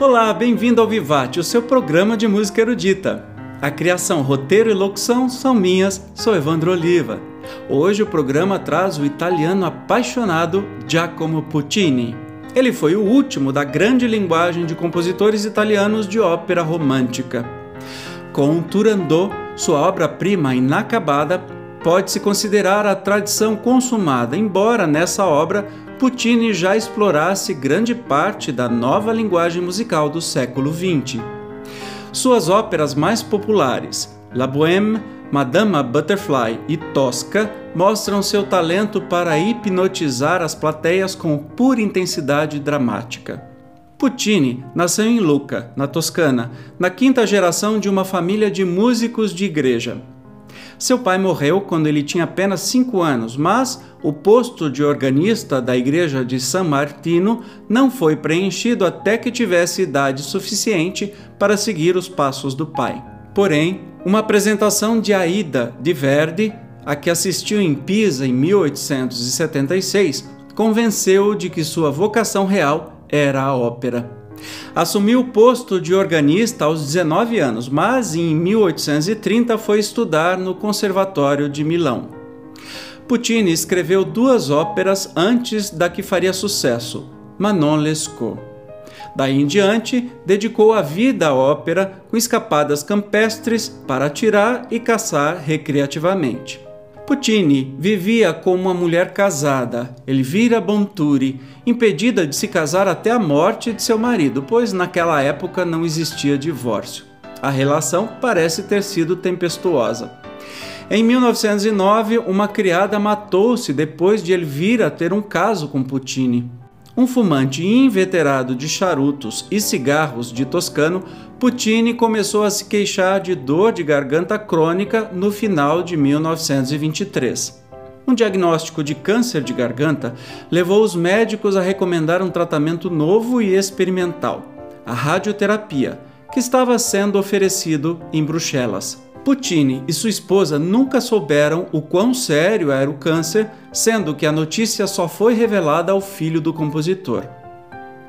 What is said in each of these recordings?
Olá, bem-vindo ao Vivate, o seu programa de música erudita. A criação, roteiro e locução são minhas, sou Evandro Oliva. Hoje o programa traz o italiano apaixonado Giacomo Puccini. Ele foi o último da grande linguagem de compositores italianos de ópera romântica. Com Turandot, sua obra-prima inacabada, pode-se considerar a tradição consumada, embora nessa obra Puccini já explorasse grande parte da nova linguagem musical do século XX. Suas óperas mais populares, La Bohème, Madama Butterfly e Tosca, mostram seu talento para hipnotizar as plateias com pura intensidade dramática. Puccini nasceu em Lucca, na Toscana, na quinta geração de uma família de músicos de igreja. Seu pai morreu quando ele tinha apenas cinco anos, mas o posto de organista da igreja de San Martino não foi preenchido até que tivesse idade suficiente para seguir os passos do pai. Porém, uma apresentação de Aida de Verdi, a que assistiu em Pisa em 1876, convenceu-o de que sua vocação real era a ópera. Assumiu o posto de organista aos 19 anos, mas em 1830 foi estudar no Conservatório de Milão. Puccini escreveu duas óperas antes da que faria sucesso, Manon Lescaut. Daí em diante, dedicou a vida à ópera com escapadas campestres para atirar e caçar recreativamente. Puccini vivia como uma mulher casada, Elvira Bonturi, impedida de se casar até a morte de seu marido, pois naquela época não existia divórcio. A relação parece ter sido tempestuosa. Em 1909, uma criada matou-se depois de Elvira ter um caso com Puccini. Um fumante inveterado de charutos e cigarros de Toscano, Puccini começou a se queixar de dor de garganta crônica no final de 1923. Um diagnóstico de câncer de garganta levou os médicos a recomendar um tratamento novo e experimental, a radioterapia, que estava sendo oferecido em Bruxelas. Puccini e sua esposa nunca souberam o quão sério era o câncer, sendo que a notícia só foi revelada ao filho do compositor.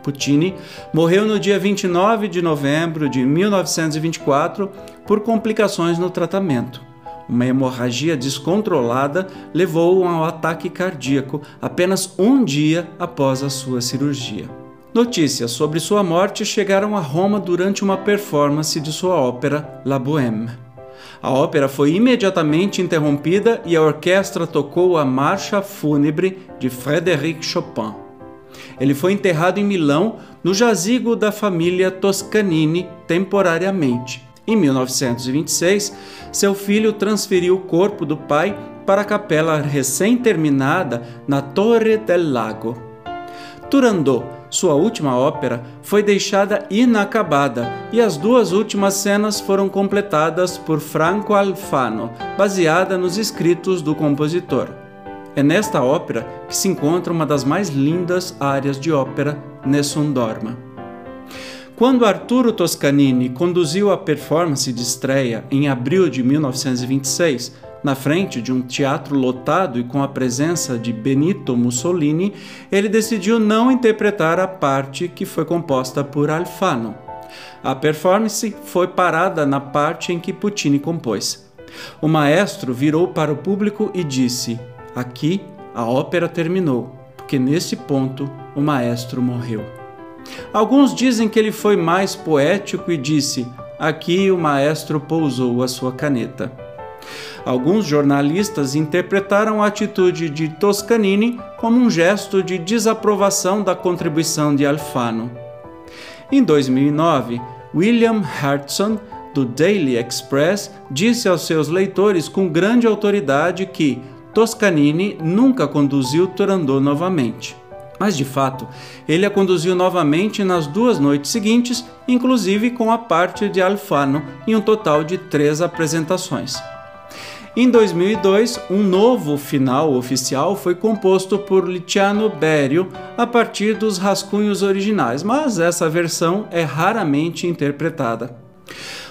Puccini morreu no dia 29 de novembro de 1924 por complicações no tratamento. Uma hemorragia descontrolada levou-o ao ataque cardíaco apenas um dia após a sua cirurgia. Notícias sobre sua morte chegaram a Roma durante uma performance de sua ópera La Bohème. A ópera foi imediatamente interrompida e a orquestra tocou a Marcha Fúnebre de Frédéric Chopin. Ele foi enterrado em Milão, no jazigo da família Toscanini, temporariamente. Em 1926, seu filho transferiu o corpo do pai para a capela recém-terminada na Torre del Lago. Turandot sua última ópera foi deixada inacabada e as duas últimas cenas foram completadas por Franco Alfano, baseada nos escritos do compositor. É nesta ópera que se encontra uma das mais lindas áreas de ópera, Nessun Dorma. Quando Arturo Toscanini conduziu a performance de estreia em abril de 1926, na frente de um teatro lotado e com a presença de Benito Mussolini, ele decidiu não interpretar a parte que foi composta por Alfano. A performance foi parada na parte em que Puccini compôs. O maestro virou para o público e disse: Aqui a ópera terminou, porque nesse ponto o maestro morreu. Alguns dizem que ele foi mais poético e disse: Aqui o maestro pousou a sua caneta. Alguns jornalistas interpretaram a atitude de Toscanini como um gesto de desaprovação da contribuição de Alfano. Em 2009, William Hartson, do Daily Express, disse aos seus leitores com grande autoridade que Toscanini nunca conduziu Turandot novamente. Mas de fato, ele a conduziu novamente nas duas noites seguintes, inclusive com a parte de Alfano, em um total de três apresentações. Em 2002, um novo final oficial foi composto por Luciano Berio a partir dos rascunhos originais, mas essa versão é raramente interpretada.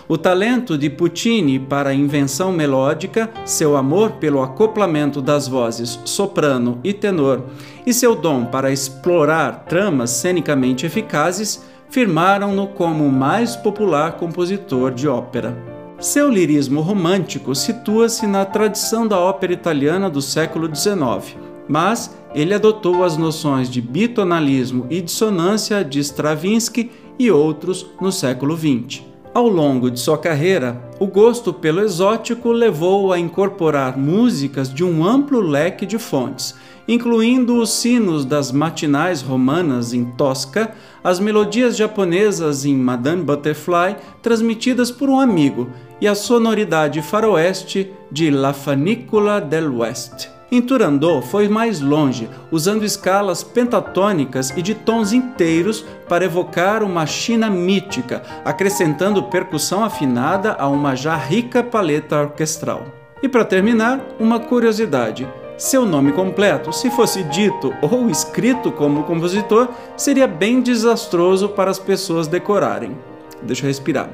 O talento de Puccini para a invenção melódica, seu amor pelo acoplamento das vozes soprano e tenor e seu dom para explorar tramas cenicamente eficazes firmaram-no como o mais popular compositor de ópera. Seu lirismo romântico situa-se na tradição da ópera italiana do século XIX, mas ele adotou as noções de bitonalismo e dissonância de Stravinsky e outros no século XX. Ao longo de sua carreira, o gosto pelo exótico levou-o a incorporar músicas de um amplo leque de fontes, incluindo os sinos das matinais romanas em Tosca, as melodias japonesas em Madame Butterfly, transmitidas por um amigo, e a sonoridade faroeste de La Fanicola del West. Em Turandot foi mais longe, usando escalas pentatônicas e de tons inteiros para evocar uma China mítica, acrescentando percussão afinada a uma já rica paleta orquestral. E para terminar, uma curiosidade. Seu nome completo, se fosse dito ou escrito como compositor, seria bem desastroso para as pessoas decorarem. Deixa eu respirar.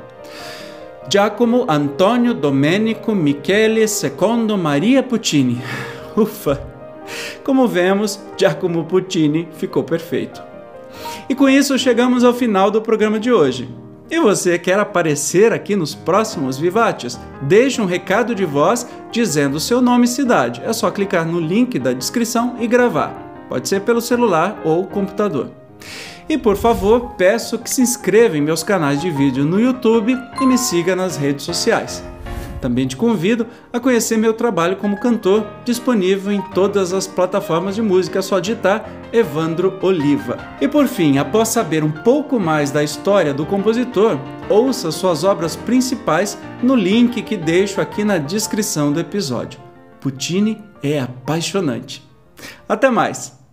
Giacomo Antonio Domenico Michele II Maria Puccini. Ufa! Como vemos, Giacomo Puccini ficou perfeito. E com isso chegamos ao final do programa de hoje. E você quer aparecer aqui nos próximos Vivates? Deixe um recado de voz dizendo seu nome e cidade. É só clicar no link da descrição e gravar. Pode ser pelo celular ou computador. E por favor, peço que se inscreva em meus canais de vídeo no YouTube e me siga nas redes sociais. Também te convido a conhecer meu trabalho como cantor, disponível em todas as plataformas de música, é só digitar Evandro Oliva. E por fim, após saber um pouco mais da história do compositor, ouça suas obras principais no link que deixo aqui na descrição do episódio. Puccini é apaixonante. Até mais!